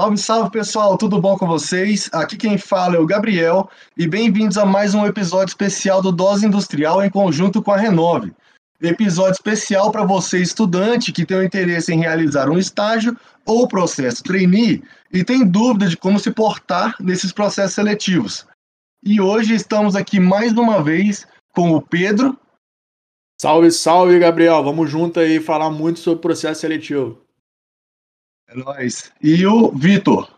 Salve, salve pessoal, tudo bom com vocês? Aqui quem fala é o Gabriel e bem-vindos a mais um episódio especial do Dose Industrial em conjunto com a Renove. Episódio especial para você, estudante, que tem o interesse em realizar um estágio ou processo trainee e tem dúvida de como se portar nesses processos seletivos. E hoje estamos aqui mais uma vez com o Pedro. Salve, salve, Gabriel. Vamos junto aí falar muito sobre processo seletivo. É nóis. E o Vitor.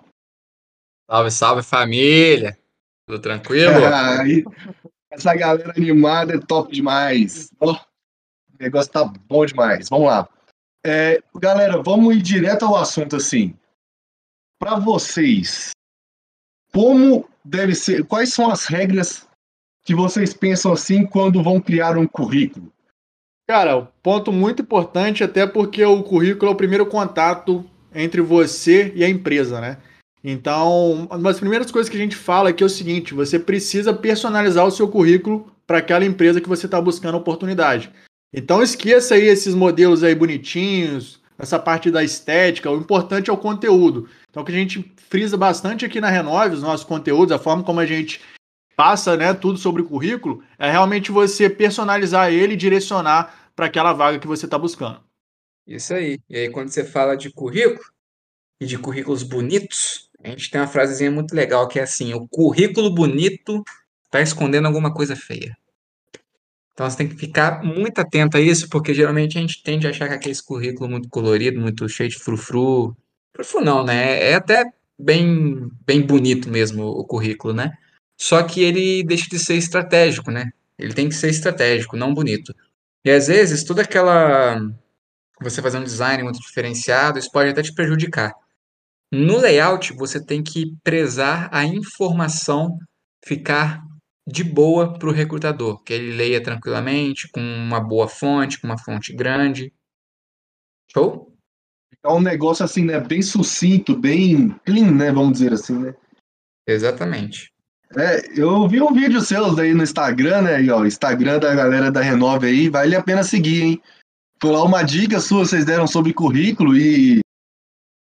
Salve, salve família. Tudo tranquilo? essa galera animada é top demais. Oh, o negócio tá bom demais. Vamos lá. É, galera, vamos ir direto ao assunto assim. Para vocês, como deve ser, quais são as regras que vocês pensam assim quando vão criar um currículo? Cara, ponto muito importante, até porque o currículo é o primeiro contato entre você e a empresa, né? Então, uma das primeiras coisas que a gente fala aqui é o seguinte: você precisa personalizar o seu currículo para aquela empresa que você está buscando oportunidade. Então, esqueça aí esses modelos aí bonitinhos, essa parte da estética. O importante é o conteúdo. Então, o que a gente frisa bastante aqui na Renove, os nossos conteúdos, a forma como a gente passa né, tudo sobre o currículo, é realmente você personalizar ele e direcionar para aquela vaga que você está buscando. Isso aí. E aí, quando você fala de currículo e de currículos bonitos, a gente tem uma frasezinha muito legal que é assim: o currículo bonito está escondendo alguma coisa feia. Então você tem que ficar muito atento a isso, porque geralmente a gente tende a achar que aquele currículo muito colorido, muito cheio de frufru. Frufru não, né? É até bem, bem bonito mesmo o currículo, né? Só que ele deixa de ser estratégico, né? Ele tem que ser estratégico, não bonito. E às vezes toda aquela você fazer um design muito diferenciado, isso pode até te prejudicar. No layout, você tem que prezar a informação ficar de boa para o recrutador, que ele leia tranquilamente, com uma boa fonte, com uma fonte grande. Show? É um negócio assim, né? Bem sucinto, bem clean, né? Vamos dizer assim, né? Exatamente. É, eu vi um vídeo seus aí no Instagram, né? Aí, ó, Instagram da galera da Renove aí, vale a pena seguir, hein? Foi lá uma dica sua, vocês deram sobre currículo e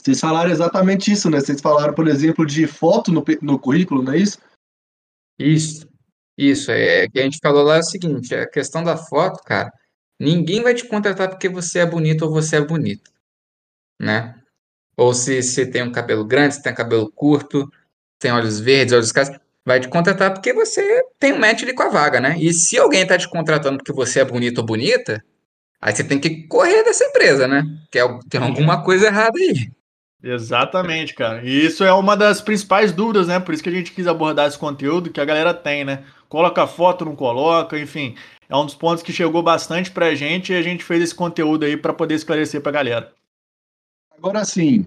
vocês falaram exatamente isso, né? Vocês falaram, por exemplo, de foto no, no currículo, não é isso? Isso, isso. É, que a gente falou lá é o seguinte, a questão da foto, cara, ninguém vai te contratar porque você é bonito ou você é bonito, né? Ou se você tem um cabelo grande, se tem um cabelo curto, tem olhos verdes, olhos castanhos, vai te contratar porque você tem um match ali com a vaga, né? E se alguém tá te contratando porque você é bonito ou bonita, Aí você tem que correr dessa empresa, né? Que é, tem alguma coisa errada aí. Exatamente, cara. E isso é uma das principais dúvidas, né? Por isso que a gente quis abordar esse conteúdo que a galera tem, né? Coloca foto, não coloca, enfim. É um dos pontos que chegou bastante pra gente e a gente fez esse conteúdo aí para poder esclarecer pra galera. Agora sim,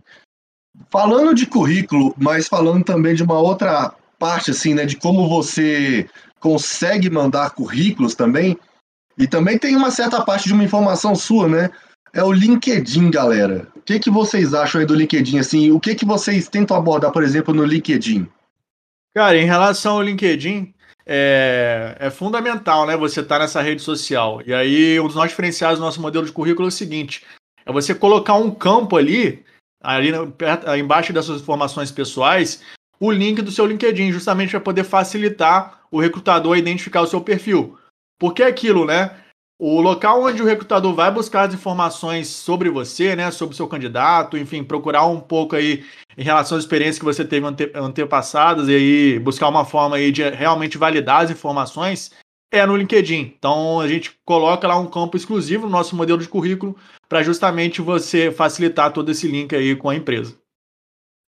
falando de currículo, mas falando também de uma outra parte, assim, né? De como você consegue mandar currículos também. E também tem uma certa parte de uma informação sua, né? É o LinkedIn, galera. O que, que vocês acham aí do LinkedIn? Assim, o que, que vocês tentam abordar, por exemplo, no LinkedIn? Cara, em relação ao LinkedIn, é, é fundamental, né? Você estar tá nessa rede social. E aí, um dos nossos diferenciais do nosso modelo de currículo é o seguinte: é você colocar um campo ali, ali perto, embaixo das suas informações pessoais, o link do seu LinkedIn, justamente para poder facilitar o recrutador a identificar o seu perfil. Porque é aquilo, né? O local onde o recrutador vai buscar as informações sobre você, né, sobre o seu candidato, enfim, procurar um pouco aí em relação às experiências que você teve ante antepassadas e aí buscar uma forma aí de realmente validar as informações é no LinkedIn. Então a gente coloca lá um campo exclusivo no nosso modelo de currículo para justamente você facilitar todo esse link aí com a empresa.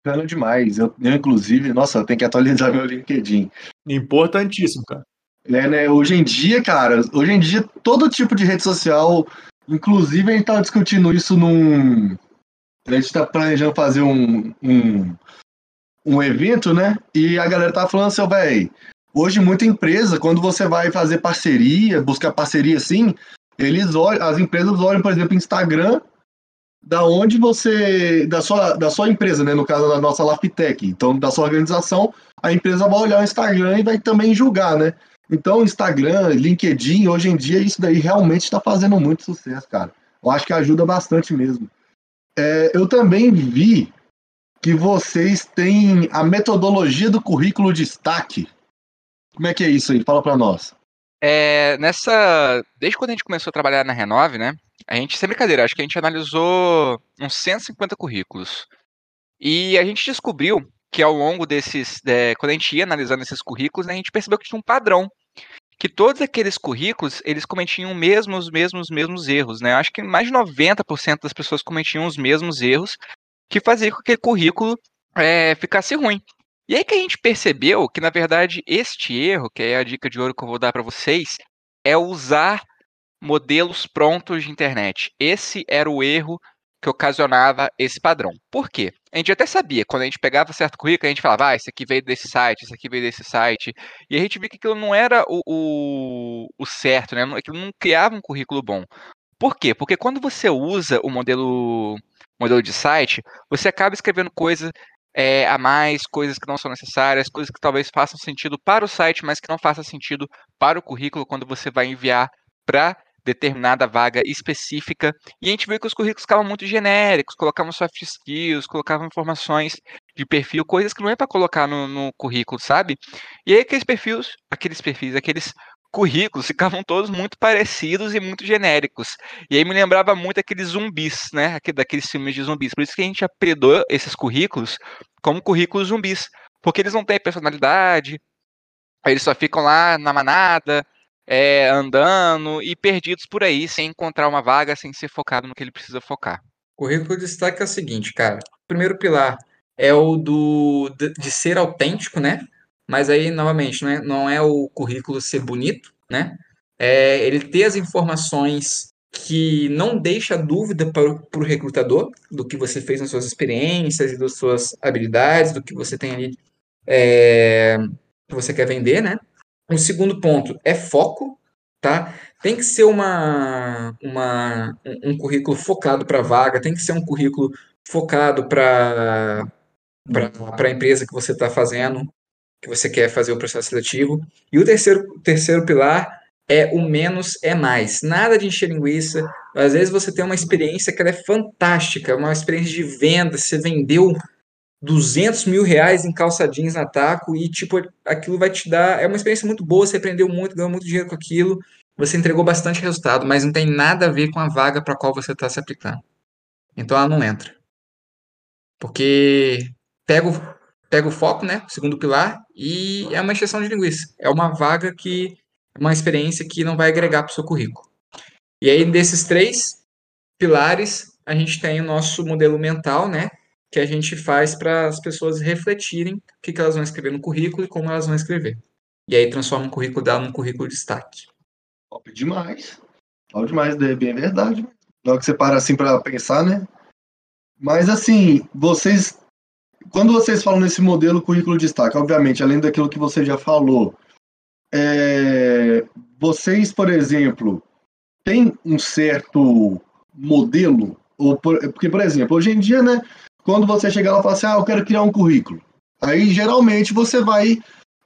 Bacana demais. Eu, eu, inclusive, nossa, eu tenho que atualizar meu LinkedIn. Importantíssimo, cara. É, né? Hoje em dia, cara, hoje em dia, todo tipo de rede social, inclusive a gente tá discutindo isso num. A gente tá planejando fazer um, um, um evento, né? E a galera tá falando assim, velho, hoje muita empresa, quando você vai fazer parceria, buscar parceria assim, eles olham, as empresas olham, por exemplo, Instagram, da onde você, da sua, da sua empresa, né? No caso da nossa Laftec, então da sua organização, a empresa vai olhar o Instagram e vai também julgar, né? Então, Instagram, LinkedIn, hoje em dia, isso daí realmente está fazendo muito sucesso, cara. Eu acho que ajuda bastante mesmo. É, eu também vi que vocês têm a metodologia do currículo destaque. Como é que é isso aí? Fala para nós. É, nessa. Desde quando a gente começou a trabalhar na Renove, né? A gente, sem brincadeira, acho que a gente analisou uns 150 currículos. E a gente descobriu que ao longo desses. É, quando a gente ia analisando esses currículos, né, a gente percebeu que tinha um padrão. Que todos aqueles currículos, eles cometiam os mesmos, mesmos, mesmos erros, né? Acho que mais de 90% das pessoas cometiam os mesmos erros que fazia com que aquele currículo é, ficasse ruim. E aí que a gente percebeu que, na verdade, este erro, que é a dica de ouro que eu vou dar para vocês, é usar modelos prontos de internet. Esse era o erro que ocasionava esse padrão. Por quê? A gente até sabia, quando a gente pegava certo currículo, a gente falava, ah, esse aqui veio desse site, esse aqui veio desse site, e a gente viu que aquilo não era o, o, o certo, né? Aquilo não criava um currículo bom. Por quê? Porque quando você usa o modelo, modelo de site, você acaba escrevendo coisas é, a mais, coisas que não são necessárias, coisas que talvez façam sentido para o site, mas que não façam sentido para o currículo quando você vai enviar para determinada vaga específica. E a gente viu que os currículos ficavam muito genéricos, colocavam soft skills, colocavam informações de perfil, coisas que não é para colocar no, no, currículo, sabe? E aí aqueles perfis, aqueles perfis, aqueles currículos ficavam todos muito parecidos e muito genéricos. E aí me lembrava muito aqueles zumbis, né? Daqueles filmes de zumbis. Por isso que a gente apelidou esses currículos como currículos zumbis. Porque eles não têm personalidade, eles só ficam lá na manada, é, andando e perdidos por aí, sem encontrar uma vaga, sem ser focado no que ele precisa focar. O currículo de destaque é o seguinte, cara. O primeiro pilar é o do de, ser autêntico, né? Mas aí, novamente, não é, não é o currículo ser bonito, né? É ele ter as informações que não deixa dúvida para o recrutador do que você fez nas suas experiências e das suas habilidades, do que você tem ali é, que você quer vender, né? O segundo ponto é foco, tá? Tem que ser uma, uma, um currículo focado para vaga, tem que ser um currículo focado para a empresa que você está fazendo, que você quer fazer o processo seletivo. E o terceiro, terceiro pilar é o menos é mais. Nada de encher linguiça. Às vezes você tem uma experiência que é fantástica, uma experiência de venda, você vendeu 200 mil reais em calça jeans na taco e, tipo, aquilo vai te dar... É uma experiência muito boa, você aprendeu muito, ganhou muito dinheiro com aquilo, você entregou bastante resultado, mas não tem nada a ver com a vaga para qual você está se aplicando. Então ela não entra. Porque pega o, pega o foco, né? O segundo pilar, e é uma exceção de linguiça. É uma vaga que. é uma experiência que não vai agregar para o seu currículo. E aí, desses três pilares, a gente tem o nosso modelo mental, né? Que a gente faz para as pessoas refletirem o que, que elas vão escrever no currículo e como elas vão escrever. E aí transforma o currículo dela num currículo de destaque. Top demais. Top demais, é bem verdade. Na hora que você para assim para pensar, né? Mas assim, vocês quando vocês falam nesse modelo currículo de destaque, obviamente, além daquilo que você já falou, é, vocês, por exemplo, têm um certo modelo? Ou por, porque, por exemplo, hoje em dia, né, quando você chega lá e fala assim, ah, eu quero criar um currículo. Aí, geralmente, você vai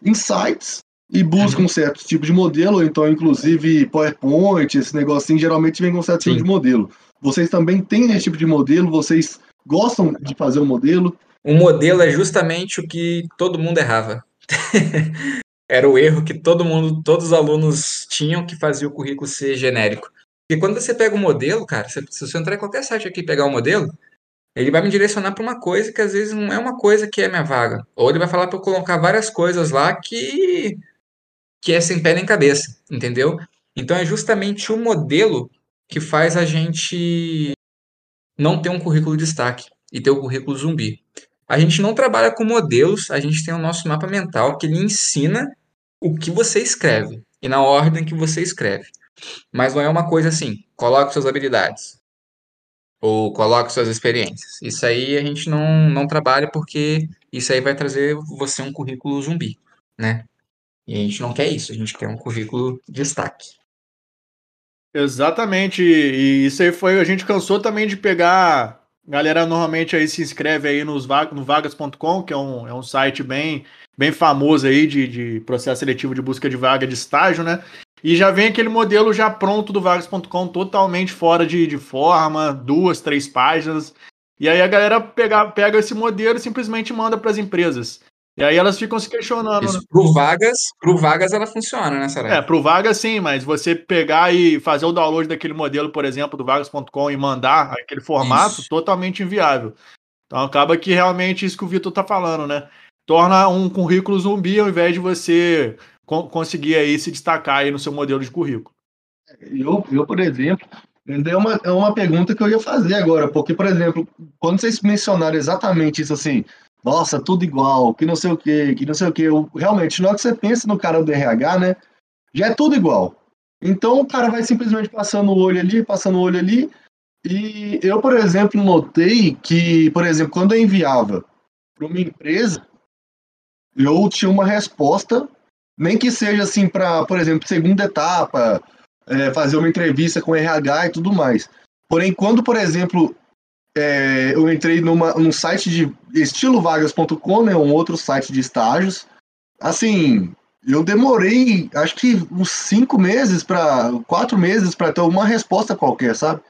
em sites e busca uhum. um certo tipo de modelo, então, inclusive, PowerPoint, esse negocinho, geralmente vem com um certo Sim. tipo de modelo. Vocês também têm esse tipo de modelo? Vocês gostam de fazer um modelo? O modelo é justamente o que todo mundo errava. Era o erro que todo mundo, todos os alunos tinham que fazia o currículo ser genérico. E quando você pega o modelo, cara, se você entrar em qualquer site aqui e pegar o modelo, ele vai me direcionar para uma coisa que às vezes não é uma coisa que é minha vaga. Ou ele vai falar para eu colocar várias coisas lá que que é sem pé nem cabeça, entendeu? Então é justamente o modelo que faz a gente não ter um currículo de destaque e ter o currículo zumbi. A gente não trabalha com modelos, a gente tem o nosso mapa mental que ele ensina o que você escreve e na ordem que você escreve. Mas não é uma coisa assim, coloque suas habilidades ou coloque suas experiências. Isso aí a gente não, não trabalha porque isso aí vai trazer você um currículo zumbi, né? E a gente não quer isso, a gente quer um currículo de destaque. Exatamente, e isso aí foi, a gente cansou também de pegar Galera normalmente aí se inscreve aí nos, no vagas.com, que é um, é um site bem, bem famoso aí de, de processo seletivo de busca de vaga de estágio, né? E já vem aquele modelo já pronto do vagas.com, totalmente fora de, de forma, duas, três páginas. E aí a galera pega, pega esse modelo e simplesmente manda para as empresas. E aí elas ficam se questionando. Isso né? pro Vagas, pro Vagas ela funciona, né, É, Sarah? pro Vaga sim, mas você pegar e fazer o download daquele modelo, por exemplo, do vagas.com e mandar aquele formato, Isso. totalmente inviável. Então acaba que realmente isso que o Vitor tá falando, né? Torna um currículo zumbi ao invés de você conseguir aí se destacar aí no seu modelo de currículo. Eu, eu, por exemplo, é uma, é uma pergunta que eu ia fazer agora, porque, por exemplo, quando vocês mencionaram exatamente isso assim, nossa, tudo igual, que não sei o que, que não sei o que, realmente, na hora que você pensa no cara do RH, né, já é tudo igual. Então o cara vai simplesmente passando o olho ali, passando o olho ali, e eu, por exemplo, notei que, por exemplo, quando eu enviava para uma empresa, eu tinha uma resposta, nem que seja assim para, por exemplo, segunda etapa, é, fazer uma entrevista com RH e tudo mais. Porém, quando, por exemplo, é, eu entrei numa, num site de estilovagas.com, né, um outro site de estágios, assim, eu demorei, acho que uns cinco meses para quatro meses para ter uma resposta qualquer, sabe?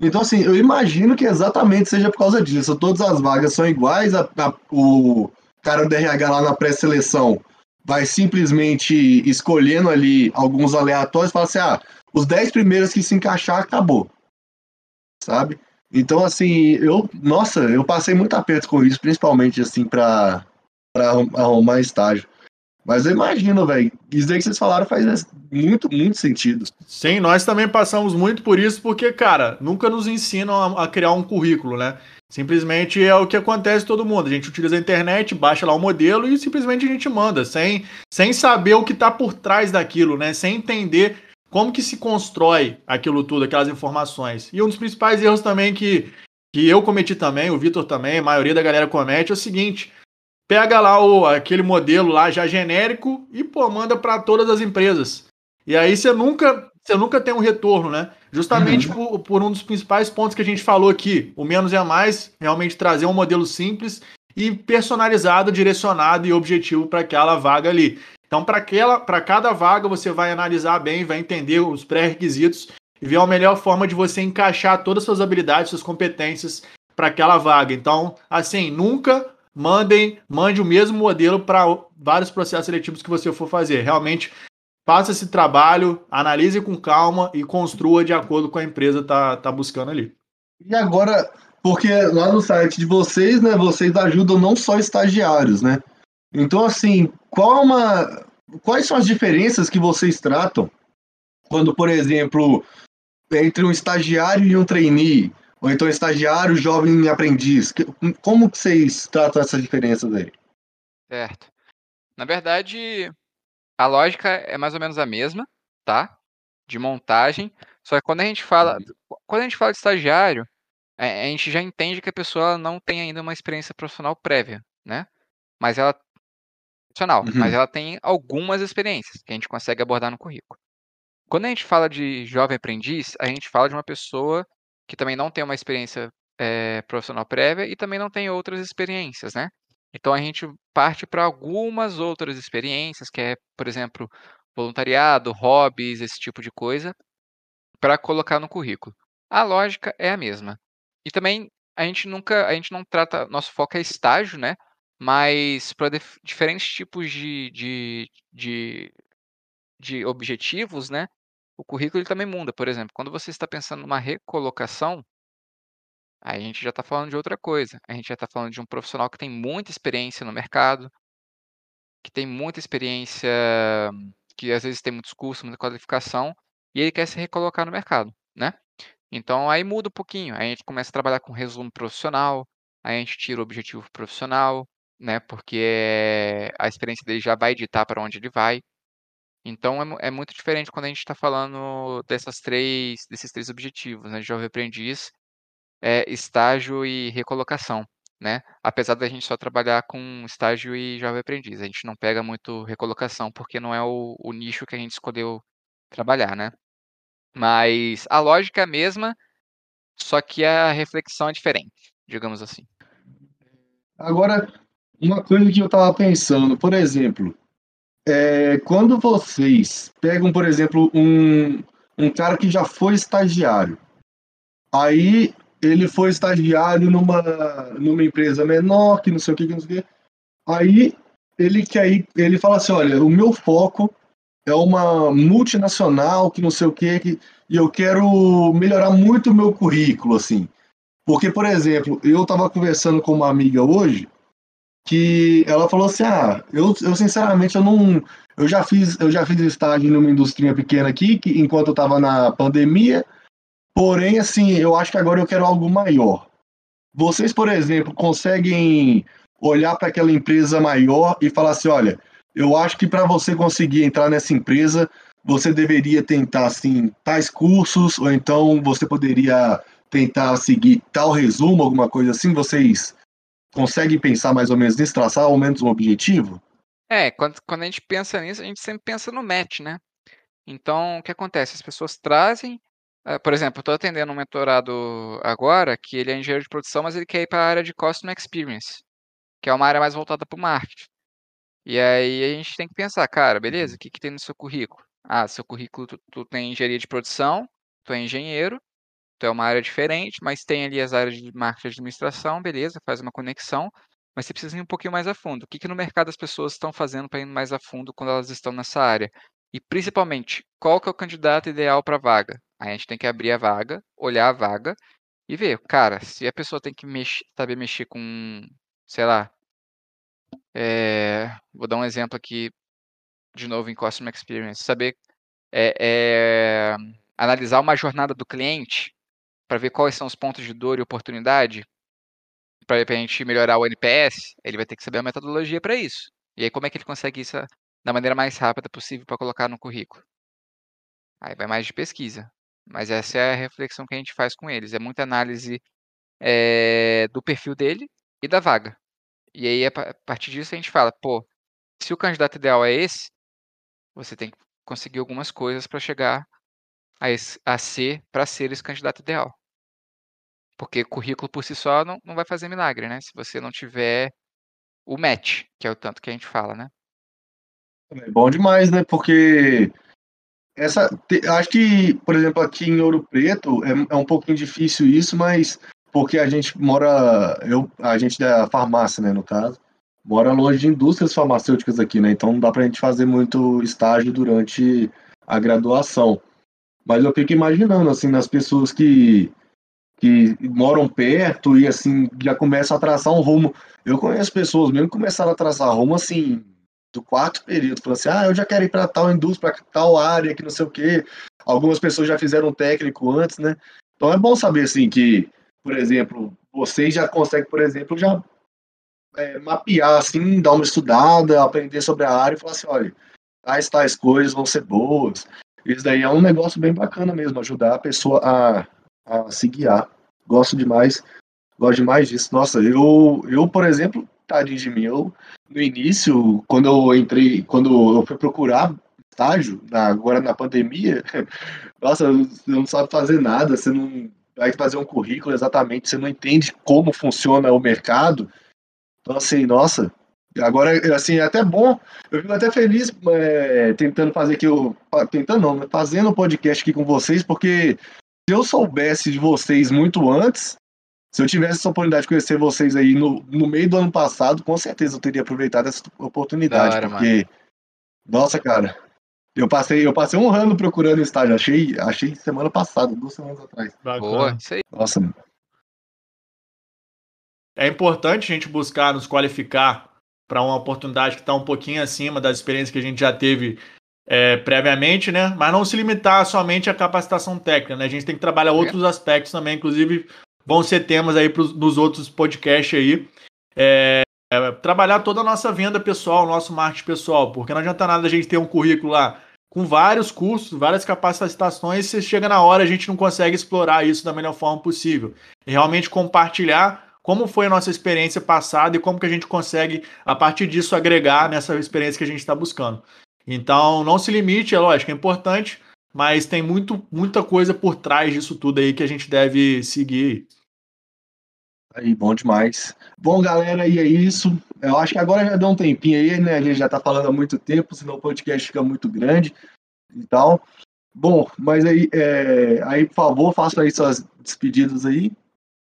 Então, assim, eu imagino que exatamente seja por causa disso. Todas as vagas são iguais, a- a- o cara do RH lá na pré-seleção vai simplesmente escolhendo ali alguns aleatórios fala assim: ah, os 10 primeiros que se encaixar, acabou. Sabe? Então, assim, eu, nossa, eu passei muito aperto com isso, principalmente assim, para arrumar estágio. Mas eu imagino, velho, isso aí que vocês falaram faz muito, muito sentido. Sim, nós também passamos muito por isso, porque, cara, nunca nos ensinam a, a criar um currículo, né? Simplesmente é o que acontece todo mundo. A gente utiliza a internet, baixa lá o modelo e simplesmente a gente manda, sem, sem saber o que está por trás daquilo, né? Sem entender como que se constrói aquilo tudo, aquelas informações. E um dos principais erros também que, que eu cometi também, o Vitor também, a maioria da galera comete, é o seguinte: pega lá o, aquele modelo lá já genérico e pô, manda para todas as empresas. E aí você nunca, você nunca tem um retorno, né? Justamente por, por um dos principais pontos que a gente falou aqui, o menos é mais, realmente trazer um modelo simples e personalizado, direcionado e objetivo para aquela vaga ali. Então, para aquela, para cada vaga, você vai analisar bem, vai entender os pré-requisitos e ver a melhor forma de você encaixar todas as suas habilidades, suas competências para aquela vaga. Então, assim, nunca mandem, mande o mesmo modelo para vários processos seletivos que você for fazer. Realmente, faça esse trabalho, analise com calma e construa de acordo com a empresa tá, tá buscando ali. E agora, porque lá no site de vocês, né, vocês ajudam não só estagiários, né? Então, assim, qual é uma, quais são as diferenças que vocês tratam quando, por exemplo, entre um estagiário e um trainee, ou então estagiário, jovem aprendiz? Como que vocês tratam essas diferenças aí? Certo. Na verdade, a lógica é mais ou menos a mesma, tá? De montagem. Só que quando a gente fala, quando a gente fala de estagiário, a, a gente já entende que a pessoa não tem ainda uma experiência profissional prévia, né? Mas ela profissional, Uhum. mas ela tem algumas experiências que a gente consegue abordar no currículo. Quando a gente fala de jovem aprendiz, a gente fala de uma pessoa que também não tem uma experiência eh, profissional prévia e também não tem outras experiências, né? Então a gente parte para algumas outras experiências, que é, por exemplo, voluntariado, hobbies, esse tipo de coisa, para colocar no currículo. A lógica é a mesma. E também a gente nunca, a gente não trata, nosso foco é estágio, né? Mas para diferentes tipos de, de, de, de objetivos, né? O currículo ele também muda. Por exemplo, quando você está pensando numa recolocação, aí a gente já está falando de outra coisa. A gente já está falando de um profissional que tem muita experiência no mercado, que tem muita experiência, que às vezes tem muitos cursos, muita qualificação, e ele quer se recolocar no mercado, né? Então aí muda um pouquinho. Aí a gente começa a trabalhar com resumo profissional, aí a gente tira o objetivo profissional, né? Porque a experiência dele já vai ditar para onde ele vai. Então é, é muito diferente quando a gente está falando dessas três, desses três objetivos, né? Jovem aprendiz, é, estágio e recolocação, né? Apesar da gente só trabalhar com estágio e jovem aprendiz, a gente não pega muito recolocação porque não é o, o nicho que a gente escolheu trabalhar, né? Mas a lógica é a mesma, só que a reflexão é diferente, digamos assim. Agora, uma coisa que eu tava pensando, por exemplo, é, quando vocês pegam, por exemplo, um, um cara que já foi estagiário, aí ele foi estagiário numa, numa empresa menor, que não sei o que, que não sei o que. Aí ele quer ele fala assim, olha, o meu foco é uma multinacional que não sei o que, que e eu quero melhorar muito o meu currículo, assim. Porque, por exemplo, eu estava conversando com uma amiga hoje que ela falou assim, ah, eu, eu sinceramente eu não, eu já fiz, eu já fiz estágio numa indústria pequena aqui, que enquanto eu estava na pandemia, porém, assim, eu acho que agora eu quero algo maior. Vocês, por exemplo, conseguem olhar para aquela empresa maior e falar assim, olha, eu acho que para você conseguir entrar nessa empresa, você deveria tentar assim tais cursos ou então você poderia tentar seguir tal resumo, alguma coisa assim. Vocês conseguem pensar mais ou menos nisso, traçar ao menos um objetivo? É, quando, quando a gente pensa nisso, a gente sempre pensa no match, né? Então, o que acontece? As pessoas trazem, por exemplo, eu estou atendendo um mentorado agora que ele é engenheiro de produção, mas ele quer ir para a área de Customer Experience, que é uma área mais voltada para o marketing. E aí a gente tem que pensar, cara, beleza, o que, que tem no seu currículo? Ah, seu currículo, tu, tu tem engenharia de produção, tu é engenheiro, tu é uma área diferente, mas tem ali as áreas de marketing e administração, beleza, faz uma conexão, mas você precisa ir um pouquinho mais a fundo. O que, que no mercado as pessoas estão fazendo para ir mais a fundo quando elas estão nessa área? E principalmente, qual que é o candidato ideal para a vaga? A gente tem que abrir a vaga, olhar a vaga e ver, cara, se a pessoa tem que mexer, saber mexer com, sei lá, é, vou dar um exemplo aqui de novo em Customer Experience, saber é, é, analisar uma jornada do cliente para ver quais são os pontos de dor e oportunidade para a gente melhorar o NPS, ele vai ter que saber a metodologia para isso. E aí, como é que ele consegue isso da maneira mais rápida possível para colocar no currículo? Aí vai mais de pesquisa. Mas essa é a reflexão que a gente faz com eles. É muita análise é, do perfil dele e da vaga. E aí, a partir disso, a gente fala, pô, se o candidato ideal é esse, você tem que conseguir algumas coisas para chegar a, esse, a ser, para ser esse candidato ideal. Porque currículo por si só não, não vai fazer milagre, né? Se você não tiver o match, que é o tanto que a gente fala, né? É bom demais, né? Porque essa, acho que, por exemplo, aqui em Ouro Preto é, é um pouquinho difícil isso, mas porque a gente mora, eu, a gente da farmácia, né, no caso, mora longe de indústrias farmacêuticas aqui, né? Então não dá pra gente fazer muito estágio durante a graduação. Mas eu fico imaginando, assim, nas pessoas que, que moram perto e, assim, já começam a traçar um rumo. Eu conheço pessoas mesmo que começaram a traçar rumo, assim, do quarto período. Falando assim, ah, eu já quero ir para tal indústria, para tal área, que não sei o quê. Algumas pessoas já fizeram técnico antes, né? Então é bom saber, assim, que, por exemplo, vocês já conseguem, por exemplo, já é, mapear, assim, dar uma estudada, aprender sobre a área e falar assim, olha, tais, tais coisas vão ser boas. Isso daí é um negócio bem bacana mesmo, ajudar a pessoa a, a se guiar. Gosto demais, gosto demais disso. Nossa, eu, eu por exemplo, tadinho de mim, eu, no início, quando eu entrei, quando eu fui procurar estágio, na, agora na pandemia, nossa, você não sabe fazer nada, você não vai fazer um currículo exatamente, você não entende como funciona o mercado, então, assim, nossa, agora, assim, é até bom, eu fico até feliz é, tentando fazer aqui, o, tentando não, fazendo o um podcast aqui com vocês, porque se eu soubesse de vocês muito antes, se eu tivesse essa oportunidade de conhecer vocês aí no, no meio do ano passado, com certeza eu teria aproveitado essa oportunidade, hora, porque, mano. nossa, cara, eu passei, eu passei um ano procurando estágio, achei, achei semana passada, duas semanas atrás. Boa, isso aí. Nossa, mano. É importante a gente buscar nos qualificar para uma oportunidade que está um pouquinho acima das experiências que a gente já teve é, previamente, né? Mas não se limitar somente à capacitação técnica, né? A gente tem que trabalhar é. outros aspectos também, inclusive vão ser temas aí pros, nos outros podcasts aí. É, é, trabalhar toda a nossa venda pessoal, nosso marketing pessoal, porque não adianta nada a gente ter um currículo lá com vários cursos, várias capacitações, se chega na hora a gente não consegue explorar isso da melhor forma possível. E realmente compartilhar como foi a nossa experiência passada e como que a gente consegue, a partir disso, agregar nessa experiência que a gente está buscando. Então, não se limite, é lógico, é importante, mas tem muito, muita coisa por trás disso tudo aí que a gente deve seguir. Aí, bom demais. Bom, galera, e é isso. Eu acho que agora já deu um tempinho aí, né? A gente já está falando há muito tempo, senão o podcast fica muito grande e tal. Bom, mas aí, é, aí por favor, faça aí suas despedidas aí.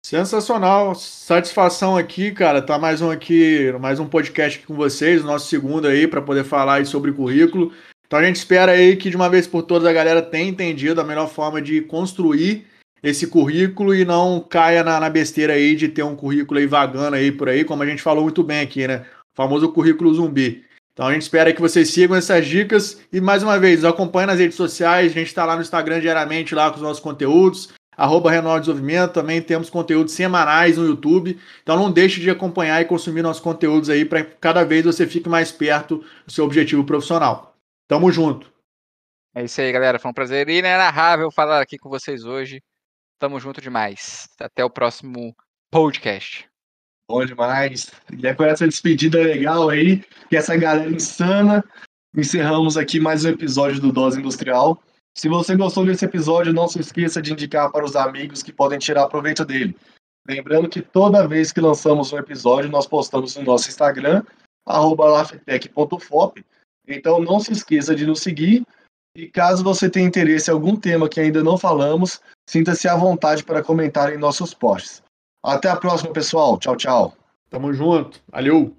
Sensacional, satisfação aqui, cara. Tá mais um aqui, mais um podcast aqui com vocês, nosso segundo aí para poder falar sobre currículo. Então a gente espera aí que de uma vez por todas a galera tenha entendido a melhor forma de construir esse currículo e não caia na, na besteira aí de ter um currículo aí vagando aí por aí, como a gente falou muito bem aqui, né? O famoso currículo zumbi. Então a gente espera que vocês sigam essas dicas e mais uma vez, acompanhe nas redes sociais, a gente está lá no Instagram diariamente lá com os nossos conteúdos, arroba Desenvolvimento, também temos conteúdos semanais no YouTube, então não deixe de acompanhar e consumir nossos conteúdos aí para cada vez você fique mais perto do seu objetivo profissional. Tamo junto! É isso aí, galera, foi um prazer inenarrável falar aqui com vocês hoje. Tamo junto demais. Até o próximo podcast. Bom demais. E é com essa despedida legal aí, que essa galera insana, encerramos aqui mais um episódio do Dose Industrial. Se você gostou desse episódio, não se esqueça de indicar para os amigos que podem tirar proveito dele. Lembrando que toda vez que lançamos um episódio, nós postamos no nosso Instagram, lafetec.fop. Então não se esqueça de nos seguir. E caso você tenha interesse em algum tema que ainda não falamos, sinta-se à vontade para comentar em nossos posts. Até a próxima, pessoal. Tchau, tchau. Tamo junto. Valeu.